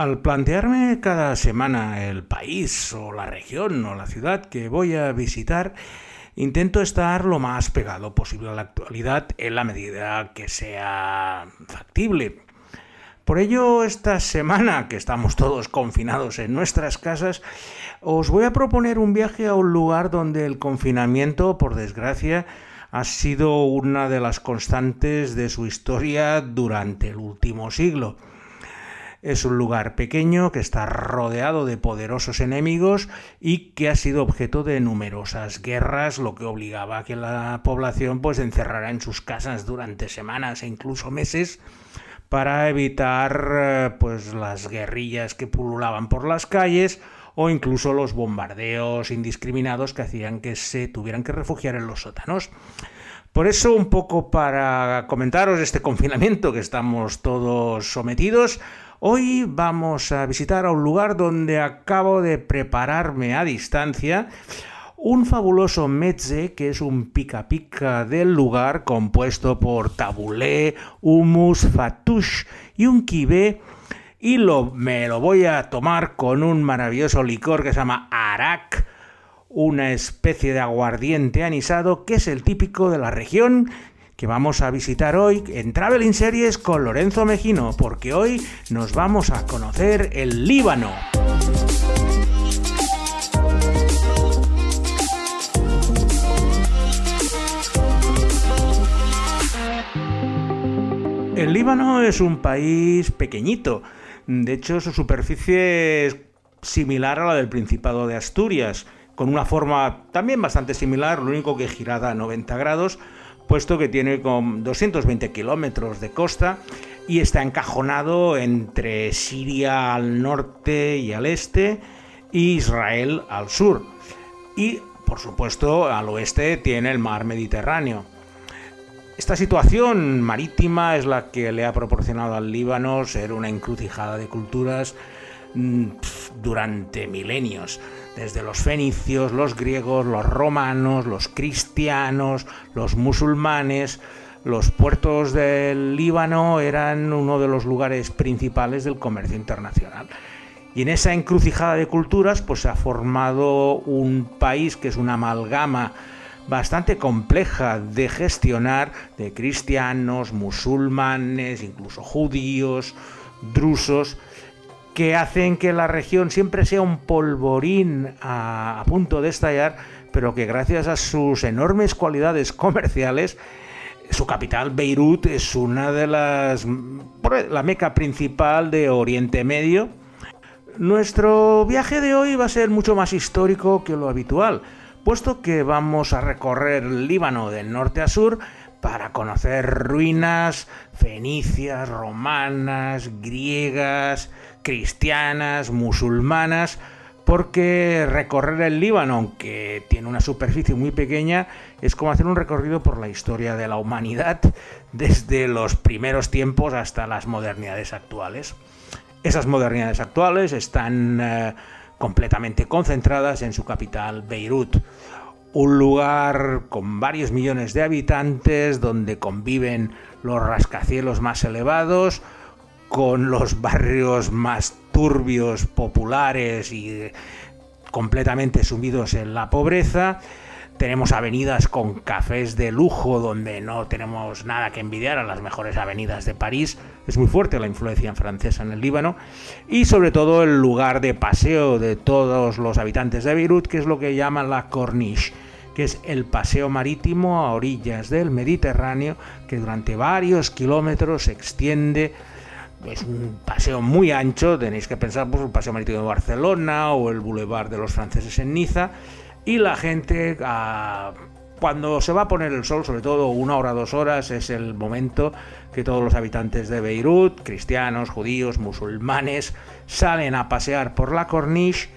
Al plantearme cada semana el país o la región o la ciudad que voy a visitar, intento estar lo más pegado posible a la actualidad en la medida que sea factible. Por ello, esta semana que estamos todos confinados en nuestras casas, os voy a proponer un viaje a un lugar donde el confinamiento, por desgracia, ha sido una de las constantes de su historia durante el último siglo. Es un lugar pequeño que está rodeado de poderosos enemigos y que ha sido objeto de numerosas guerras, lo que obligaba a que la población pues encerrara en sus casas durante semanas e incluso meses para evitar eh, pues las guerrillas que pululaban por las calles o incluso los bombardeos indiscriminados que hacían que se tuvieran que refugiar en los sótanos. Por eso, un poco para comentaros este confinamiento que estamos todos sometidos, Hoy vamos a visitar a un lugar donde acabo de prepararme a distancia un fabuloso mezze que es un pica pica del lugar compuesto por tabulé, humus, fatouche y un kibé. Y lo, me lo voy a tomar con un maravilloso licor que se llama arak, una especie de aguardiente anisado que es el típico de la región que vamos a visitar hoy en Traveling Series con Lorenzo Mejino, porque hoy nos vamos a conocer el Líbano. El Líbano es un país pequeñito, de hecho su superficie es similar a la del Principado de Asturias, con una forma también bastante similar, lo único que girada a 90 grados, puesto que tiene con 220 kilómetros de costa y está encajonado entre Siria al norte y al este y Israel al sur. Y, por supuesto, al oeste tiene el mar Mediterráneo. Esta situación marítima es la que le ha proporcionado al Líbano ser una encrucijada de culturas durante milenios desde los fenicios, los griegos, los romanos, los cristianos, los musulmanes, los puertos del Líbano eran uno de los lugares principales del comercio internacional. Y en esa encrucijada de culturas pues se ha formado un país que es una amalgama bastante compleja de gestionar de cristianos, musulmanes, incluso judíos, drusos, que hacen que la región siempre sea un polvorín a, punto de estallar, pero que gracias a sus enormes cualidades comerciales, su capital, Beirut, es una de las. la meca principal de Oriente Medio. Nuestro viaje de hoy va a ser mucho más histórico que lo habitual, puesto que vamos a recorrer el Líbano del norte a sur para conocer ruinas fenicias, romanas, griegas, cristianas, musulmanas, porque recorrer el Líbano, aunque tiene una superficie muy pequeña, es como hacer un recorrido por la historia de la humanidad desde los primeros tiempos hasta las modernidades actuales. Esas modernidades actuales están eh, completamente concentradas en su capital, Beirut, un lugar con varios millones de habitantes donde conviven los rascacielos más elevados, con los barrios más turbios, populares y completamente sumidos en la pobreza. Tenemos avenidas con cafés de lujo donde no tenemos nada que envidiar a las mejores avenidas de París. Es muy fuerte la influencia francesa en el Líbano. Y sobre todo el lugar de paseo de todos los habitantes de Beirut, que es lo que llaman la Corniche que es el paseo marítimo a orillas del Mediterráneo, que durante varios kilómetros se extiende es un paseo muy ancho, tenéis que pensar por pues, el paseo marítimo de Barcelona o el Boulevard de los franceses en Niza, y la gente ah, cuando se va a poner el sol, sobre todo una hora, dos horas, es el momento que todos los habitantes de Beirut, cristianos, judíos, musulmanes, salen a pasear por la corniche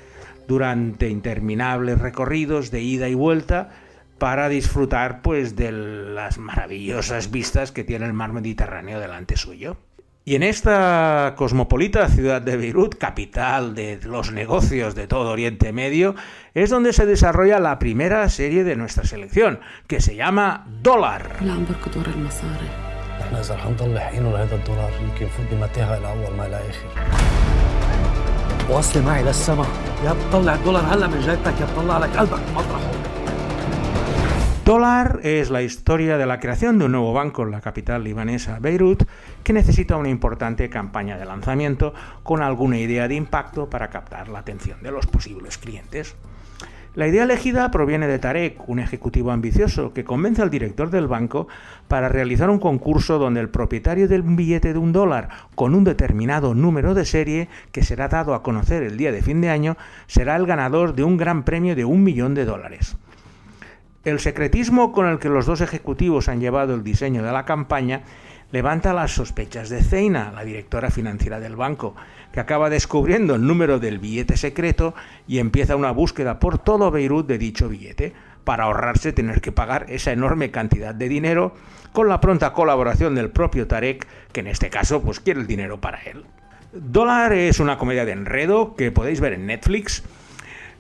durante interminables recorridos de ida y vuelta para disfrutar pues de las maravillosas vistas que tiene el mar Mediterráneo delante suyo. Y en esta cosmopolita ciudad de Beirut, capital de los negocios de todo Oriente Medio, es donde se desarrolla la primera serie de nuestra selección, que se llama Dólar. Dólar es la historia de la creación de un nuevo banco en la capital libanesa, Beirut, que necesita una importante campaña de lanzamiento con alguna idea de impacto para captar la atención de los posibles clientes. La idea elegida proviene de Tarek, un ejecutivo ambicioso que convence al director del banco para realizar un concurso donde el propietario del billete de un dólar con un determinado número de serie, que será dado a conocer el día de fin de año, será el ganador de un gran premio de un millón de dólares. El secretismo con el que los dos ejecutivos han llevado el diseño de la campaña levanta las sospechas de Zeina, la directora financiera del banco, que acaba descubriendo el número del billete secreto y empieza una búsqueda por todo Beirut de dicho billete, para ahorrarse tener que pagar esa enorme cantidad de dinero, con la pronta colaboración del propio Tarek, que en este caso pues quiere el dinero para él. Dólar es una comedia de enredo que podéis ver en Netflix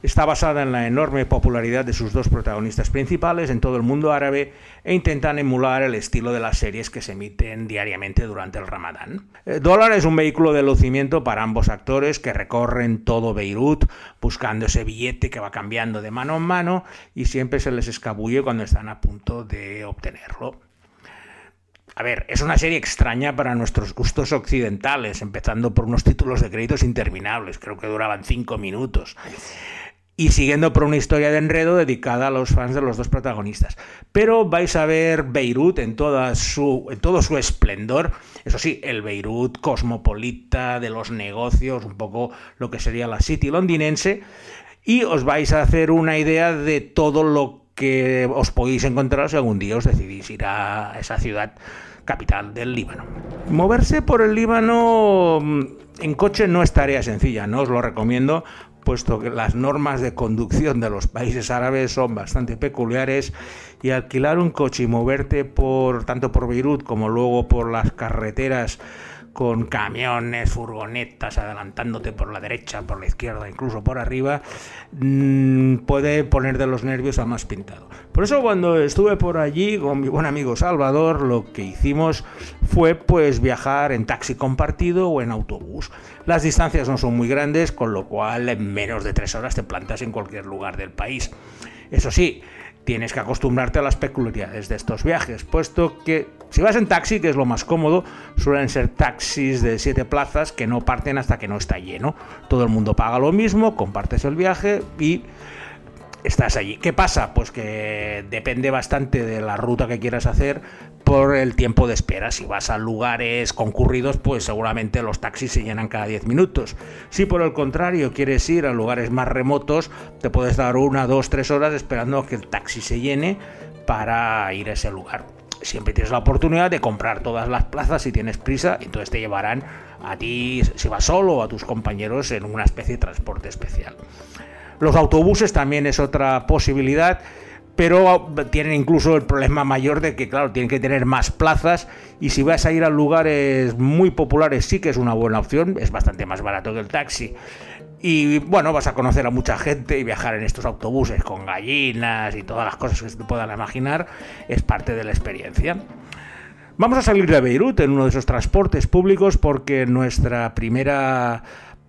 Está basada en la enorme popularidad de sus dos protagonistas principales en todo el mundo árabe e intentan emular el estilo de las series que se emiten diariamente durante el Ramadán. Eh, Dólar es un vehículo de lucimiento para ambos actores que recorren todo Beirut buscando ese billete que va cambiando de mano en mano y siempre se les escabulle cuando están a punto de obtenerlo. A ver, es una serie extraña para nuestros gustos occidentales, empezando por unos títulos de créditos interminables, creo que duraban cinco minutos y siguiendo por una historia de enredo dedicada a los fans de los dos protagonistas. Pero vais a ver Beirut en, toda su, en todo su esplendor, eso sí, el Beirut cosmopolita de los negocios, un poco lo que sería la City londinense, y os vais a hacer una idea de todo lo que os podéis encontrar si algún día. Os decidís ir a esa ciudad capital del Líbano. Moverse por el Líbano mm, en coche no es tarea sencilla, no os lo recomiendo puesto que las normas de conducción de los países árabes son bastante peculiares y alquilar un coche y moverte por tanto por Beirut como luego por las carreteras con camiones, furgonetas adelantándote por la derecha, por la izquierda, incluso por arriba, mm, puede poner de los nervios a más pintado. Por eso cuando estuve por allí con mi buen amigo Salvador, lo que hicimos fue pues viajar en taxi compartido o en autobús. Las distancias no son muy grandes, con lo cual en menos de tres horas te plantas en cualquier lugar del país. Eso sí, tienes que acostumbrarte a las peculiaridades de estos viajes, puesto que si vas en taxi, que es lo más cómodo, suelen ser taxis de siete plazas que no parten hasta que no está lleno. Todo el mundo paga lo mismo, compartes el viaje y estás allí. ¿Qué pasa? Pues que depende bastante de la ruta que quieras hacer por el tiempo de espera. Si vas a lugares concurridos, pues seguramente los taxis se llenan cada 10 minutos. Si por el contrario quieres ir a lugares más remotos, te puedes dar una, dos, tres horas esperando a que el taxi se llene para ir a ese lugar. Siempre tienes la oportunidad de comprar todas las plazas si tienes prisa, entonces te llevarán a ti, si vas solo, o a tus compañeros en una especie de transporte especial. Los autobuses también es otra posibilidad, pero tienen incluso el problema mayor de que, claro, tienen que tener más plazas y si vas a ir a lugares muy populares sí que es una buena opción, es bastante más barato que el taxi. Y bueno, vas a conocer a mucha gente y viajar en estos autobuses con gallinas y todas las cosas que se puedan imaginar es parte de la experiencia. Vamos a salir de Beirut en uno de esos transportes públicos porque nuestra primera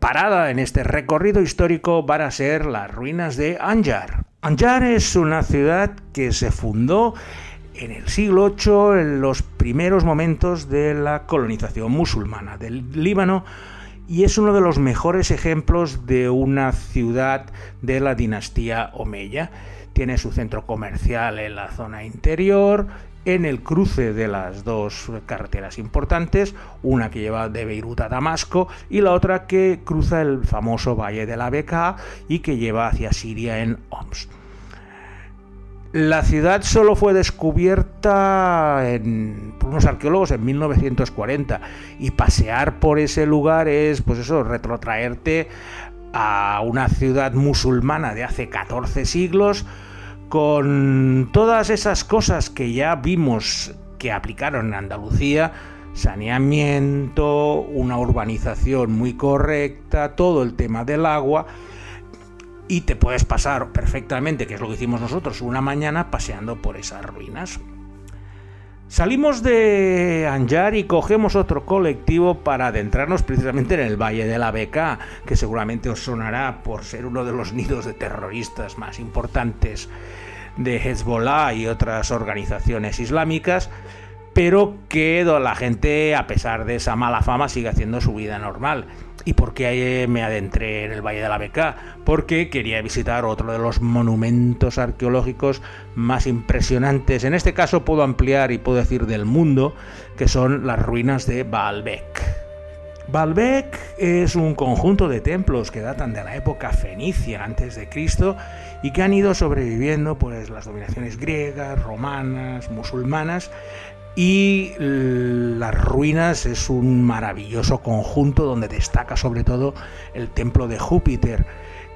parada en este recorrido histórico van a ser las ruinas de Anjar. Anjar es una ciudad que se fundó en el siglo VIII, en los primeros momentos de la colonización musulmana del Líbano, y es uno de los mejores ejemplos de una ciudad de la dinastía Omeya. Tiene su centro comercial en la zona interior en el cruce de las dos carreteras importantes, una que lleva de Beirut a Damasco y la otra que cruza el famoso Valle de la Beca y que lleva hacia Siria en Homs. La ciudad solo fue descubierta por unos arqueólogos en 1940 y pasear por ese lugar es, pues eso, retrotraerte a una ciudad musulmana de hace 14 siglos con todas esas cosas que ya vimos que aplicaron en Andalucía, saneamiento, una urbanización muy correcta, todo el tema del agua, y te puedes pasar perfectamente, que es lo que hicimos nosotros, una mañana paseando por esas ruinas. Salimos de Anjar y cogemos otro colectivo para adentrarnos precisamente en el Valle de la Beca, que seguramente os sonará por ser uno de los nidos de terroristas más importantes de Hezbollah y otras organizaciones islámicas, pero que la gente, a pesar de esa mala fama, sigue haciendo su vida normal. ¿Y por qué me adentré en el Valle de la Beca? Porque quería visitar otro de los monumentos arqueológicos más impresionantes. En este caso puedo ampliar y puedo decir del mundo, que son las ruinas de Baalbek. Baalbek es un conjunto de templos que datan de la época fenicia antes de Cristo y que han ido sobreviviendo pues las dominaciones griegas, romanas, musulmanas y las ruinas es un maravilloso conjunto donde destaca sobre todo el templo de Júpiter,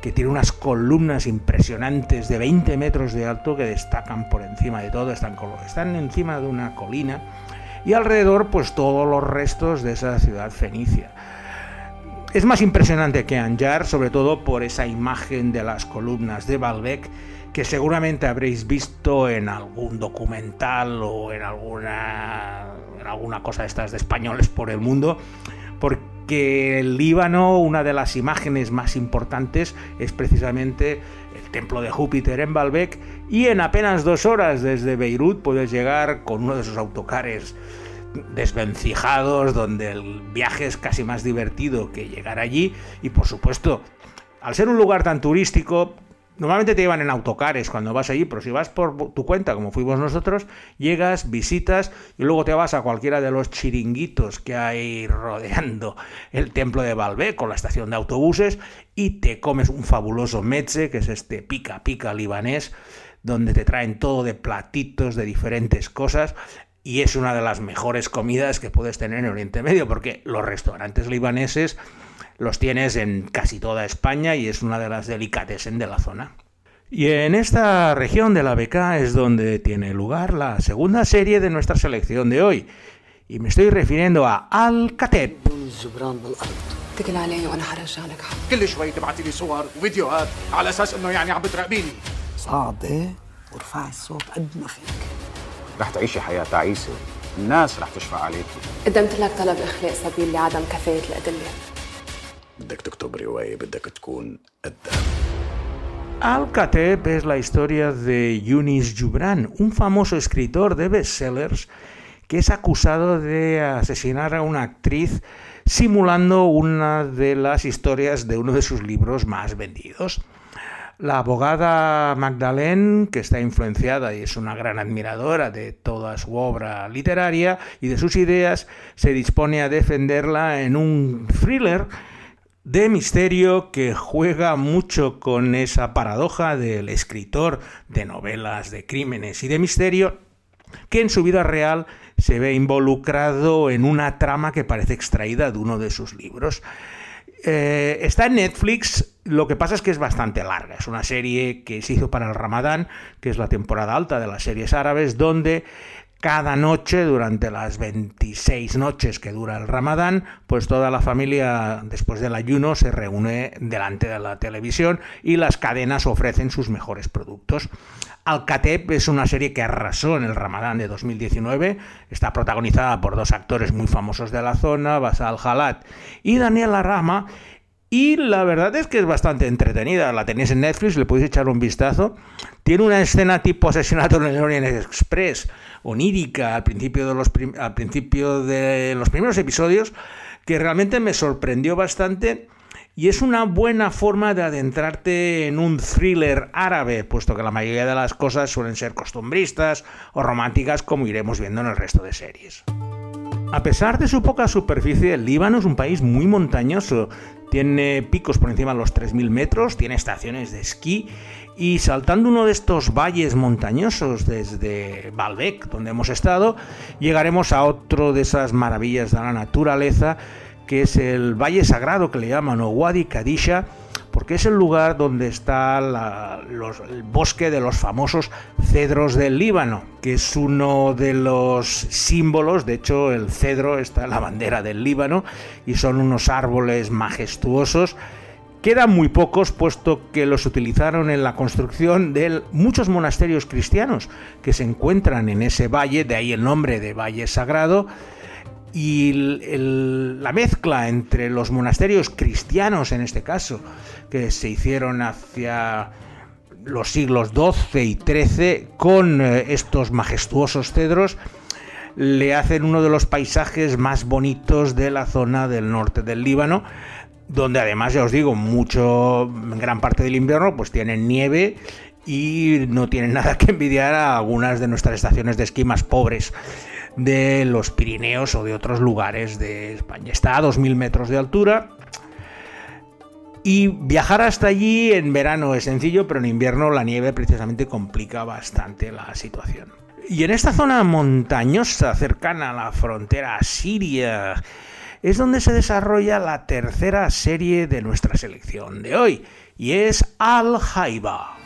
que tiene unas columnas impresionantes de 20 metros de alto que destacan por encima de todo, están, están encima de una colina y alrededor pues todos los restos de esa ciudad fenicia. Es más impresionante que Anjar, sobre todo por esa imagen de las columnas de Baalbek que seguramente habréis visto en algún documental o en alguna, en alguna cosa de estas de españoles por el mundo, porque el Líbano, una de las imágenes más importantes es precisamente templo de Júpiter en Baalbek y en apenas dos horas desde Beirut puedes llegar con uno de esos autocares desvencijados donde el viaje es casi más divertido que llegar allí. Y por supuesto al ser un lugar tan turístico Normalmente te llevan en autocares cuando vas allí, pero si vas por tu cuenta, como fuimos nosotros, llegas, visitas y luego te vas a cualquiera de los chiringuitos que hay rodeando el templo de Balbé con la estación de autobuses y te comes un fabuloso meche, que es este pica pica libanés, donde te traen todo de platitos de diferentes cosas y es una de las mejores comidas que puedes tener en Oriente Medio, porque los restaurantes libaneses los tienes en casi toda España y es una de las delicatessen de la zona. Y en esta región de la Beca es donde tiene lugar la segunda serie de nuestra selección de hoy. Y me estoy refiriendo a Al-Kateb. رح تعيشي حياة تعيسة الناس رح تشفع عليكي قدمت لك طلب إخلاء سبيل لعدم كفاية الأدلة Al-Kateb es la historia de Yunis Jubran, un famoso escritor de bestsellers que es acusado de asesinar a una actriz simulando una de las historias de uno de sus libros más vendidos. La abogada Magdalene, que está influenciada y es una gran admiradora de toda su obra literaria y de sus ideas, se dispone a defenderla en un thriller de misterio que juega mucho con esa paradoja del escritor de novelas de crímenes y de misterio que en su vida real se ve involucrado en una trama que parece extraída de uno de sus libros. Eh, está en Netflix, lo que pasa es que es bastante larga. Es una serie que se hizo para el Ramadán, que es la temporada alta de las series árabes, donde cada noche, durante las 26 noches que dura el Ramadán, pues toda la familia, después del ayuno, se reúne delante de la televisión y las cadenas ofrecen sus mejores productos. Al-Kateb es una serie que arrasó en el Ramadán de 2019. Está protagonizada por dos actores muy famosos de la zona, Basal Halat y Daniel Rama. Y la verdad es que es bastante entretenida. La tenéis en Netflix, le podéis echar un vistazo. Tiene una escena tipo asesinato en el Orient Express, onírica, al principio de los, al principio de los primeros episodios, que realmente me sorprendió bastante. Y es una buena forma de adentrarte en un thriller árabe, puesto que la mayoría de las cosas suelen ser costumbristas o románticas, como iremos viendo en el resto de series. A pesar de su poca superficie, el Líbano es un país muy montañoso. Tiene picos por encima de los 3.000 metros, tiene estaciones de esquí y saltando uno de estos valles montañosos desde Baalbek, donde hemos estado, llegaremos a otro de esas maravillas de la naturaleza, que es el Valle Sagrado que le llaman o Wadi Kadisha, porque es el lugar donde está el bosque de los famosos cedros del Líbano, que es uno de los símbolos, de hecho el cedro está en la bandera del Líbano y son unos árboles majestuosos. Quedan muy pocos, puesto que los utilizaron en la construcción de muchos monasterios cristianos que se encuentran en ese valle, de ahí el nombre de Valle Sagrado, y la mezcla entre los monasterios cristianos, en este caso, que se hicieron hacia los siglos XII y XIII, con eh, estos majestuosos cedros, le hacen uno de los paisajes más bonitos de la zona del norte del Líbano, donde además, ya os digo, mucho, gran parte del invierno, pues tienen nieve y no tienen nada que envidiar a algunas de nuestras estaciones de esquí más pobres de los Pirineos o de otros lugares de España. Está a 2.000 metros de altura. Y viajar hasta allí en verano es sencillo, pero en invierno la nieve precisamente complica bastante la situación. Y en esta zona montañosa cercana a la frontera siria es donde se desarrolla la tercera serie de nuestra selección de hoy, y es Al-Haiba.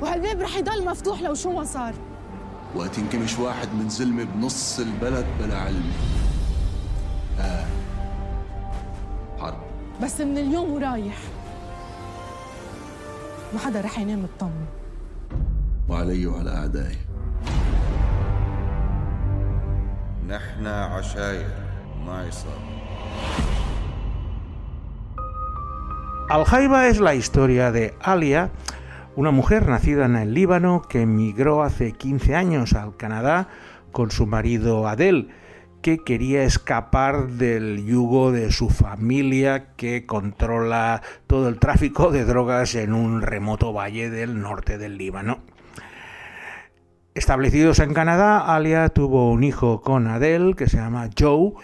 وهالباب رح يضل مفتوح لو شو ما صار. وقت ينكمش واحد من زلمه بنص البلد بلا علم. آه. حرب. بس من اليوم ورايح. ما حدا رح ينام مطمن وعلي وعلى أعدائي. نحن عشاير. ما عصابة Al-Haiba es la historia de Alia, una mujer nacida en el Líbano que emigró hace 15 años al Canadá con su marido Adel, que quería escapar del yugo de su familia que controla todo el tráfico de drogas en un remoto valle del norte del Líbano. Establecidos en Canadá, Alia tuvo un hijo con Adel que se llama Joe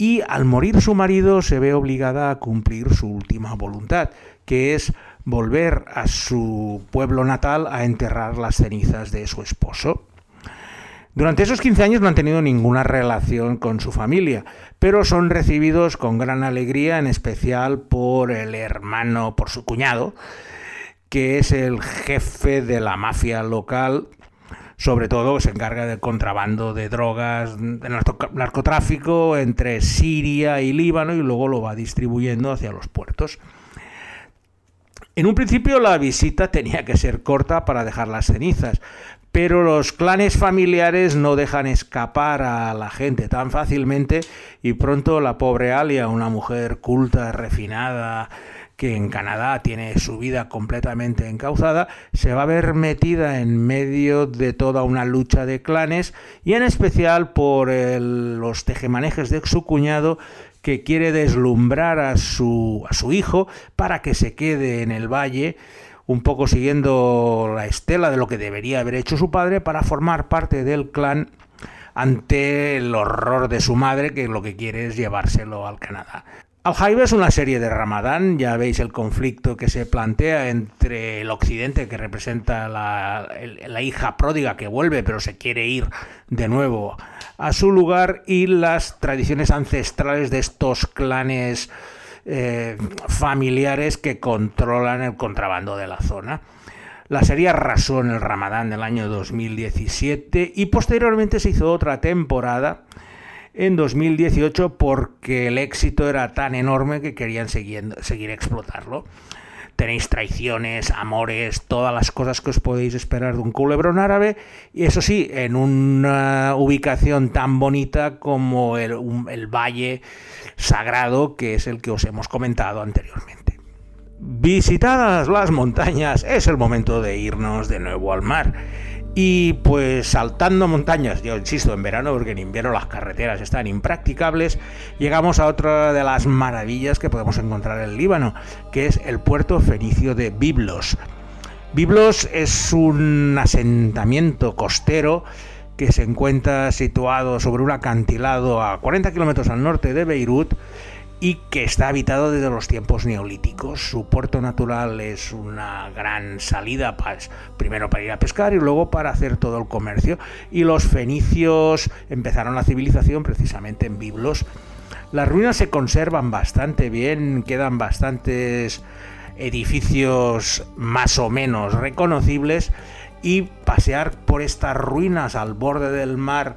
y al morir su marido se ve obligada a cumplir su última voluntad, que es volver a su pueblo natal a enterrar las cenizas de su esposo. Durante esos 15 años no han tenido ninguna relación con su familia, pero son recibidos con gran alegría, en especial por el hermano, por su cuñado, que es el jefe de la mafia local, sobre todo se encarga del contrabando de drogas, de narcotráfico entre Siria y Líbano y luego lo va distribuyendo hacia los puertos. En un principio la visita tenía que ser corta para dejar las cenizas, pero los clanes familiares no dejan escapar a la gente tan fácilmente y pronto la pobre Alia, una mujer culta, refinada, que en Canadá tiene su vida completamente encauzada, se va a ver metida en medio de toda una lucha de clanes y en especial por los tejemanejes de su cuñado que quiere deslumbrar a su, a su hijo para que se quede en el valle, un poco siguiendo la estela de lo que debería haber hecho su padre para formar parte del clan ante el horror de su madre que lo que quiere es llevárselo al Canadá. Al-Haiba es una serie de Ramadán, ya veis el conflicto que se plantea entre el occidente, que representa la, la, hija pródiga que vuelve pero se quiere ir de nuevo a su lugar, y las tradiciones ancestrales de estos clanes eh, familiares que controlan el contrabando de la zona. La serie arrasó en el Ramadán del año 2017 y posteriormente se hizo otra temporada en 2018 porque el éxito era tan enorme que querían seguir, seguir explotarlo. Tenéis traiciones, amores, todas las cosas que os podéis esperar de un culebrón árabe, y eso sí, en una ubicación tan bonita como el, el valle sagrado que es el que os hemos comentado anteriormente. Visitadas las montañas, es el momento de irnos de nuevo al mar y pues saltando montañas, yo insisto, en verano, porque en invierno las carreteras están impracticables, llegamos a otra de las maravillas que podemos encontrar en el Líbano, que es el puerto fenicio de Biblos. Biblos es un asentamiento costero que se encuentra situado sobre un acantilado a 40 kilómetros al norte de Beirut y que está habitado desde los tiempos neolíticos. Su puerto natural es una gran salida, primero para ir a pescar y luego para hacer todo el comercio. Y los fenicios empezaron la civilización precisamente en Biblos. Las ruinas se conservan bastante bien, quedan bastantes edificios más o menos reconocibles y pasear por estas ruinas al borde del mar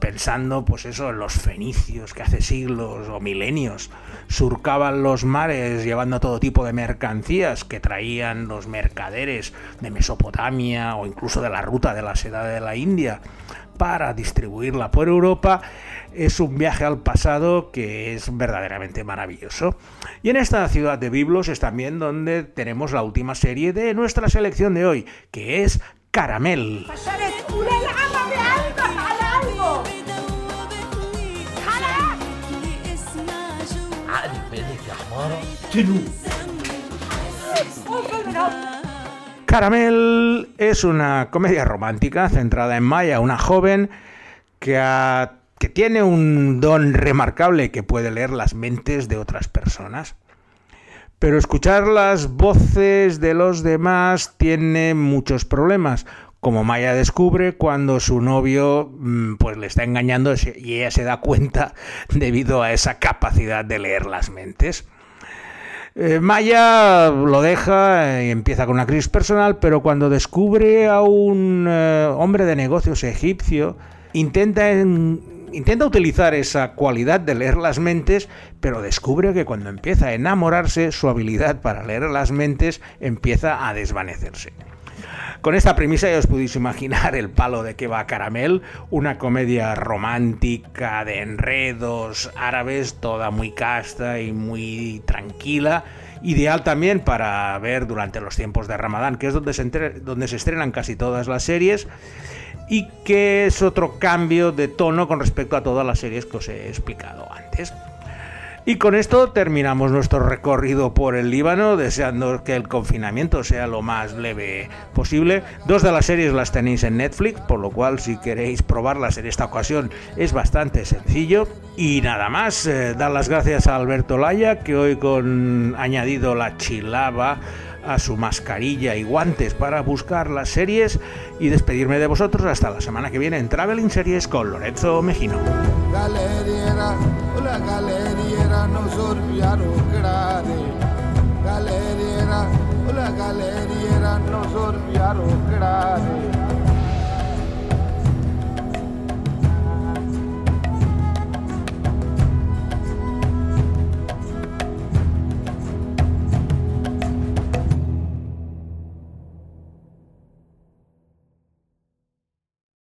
pensando pues eso en los fenicios que hace siglos o milenios surcaban los mares llevando todo tipo de mercancías que traían los mercaderes de Mesopotamia o incluso de la ruta de la seda de la India para distribuirla por Europa es un viaje al pasado que es verdaderamente maravilloso. Y en esta ciudad de Biblos es también donde tenemos la última serie de nuestra selección de hoy, que es Caramel. Caramel es una comedia romántica centrada en Maya, una joven que, que tiene un don remarcable que puede leer las mentes de otras personas. Pero escuchar las voces de los demás tiene muchos problemas, como Maya descubre cuando su novio mm, pues le está engañando y ella se da cuenta debido a esa capacidad de leer las mentes. Eh, Maya lo deja y empieza con una crisis personal, pero cuando descubre a un eh, hombre de negocios egipcio, intenta, intenta utilizar esa cualidad de leer las mentes, pero descubre que cuando empieza a enamorarse, su habilidad para leer las mentes empieza a desvanecerse. Con esta premisa ya os podéis imaginar el palo de que va Caramel, una comedia romántica de enredos árabes, toda muy casta y muy tranquila, ideal también para ver durante los tiempos de Ramadán, que es donde se, donde se estrenan casi todas las series y que es otro cambio de tono con respecto a todas las series que os he explicado antes. Y con esto terminamos nuestro recorrido por el Líbano, deseando que el confinamiento sea lo más leve posible. Dos de las series las tenéis en Netflix, por lo cual si queréis probarlas en esta ocasión es bastante sencillo. Y nada más, eh, dar las gracias a Alberto Laya, que hoy con añadido la chilaba a su mascarilla y guantes para buscar las series y despedirme de vosotros hasta la semana que viene en Traveling Series con Lorenzo Mejino. galeriera non sorbiaro grade galeriera. La galeriera non sorbiaro grade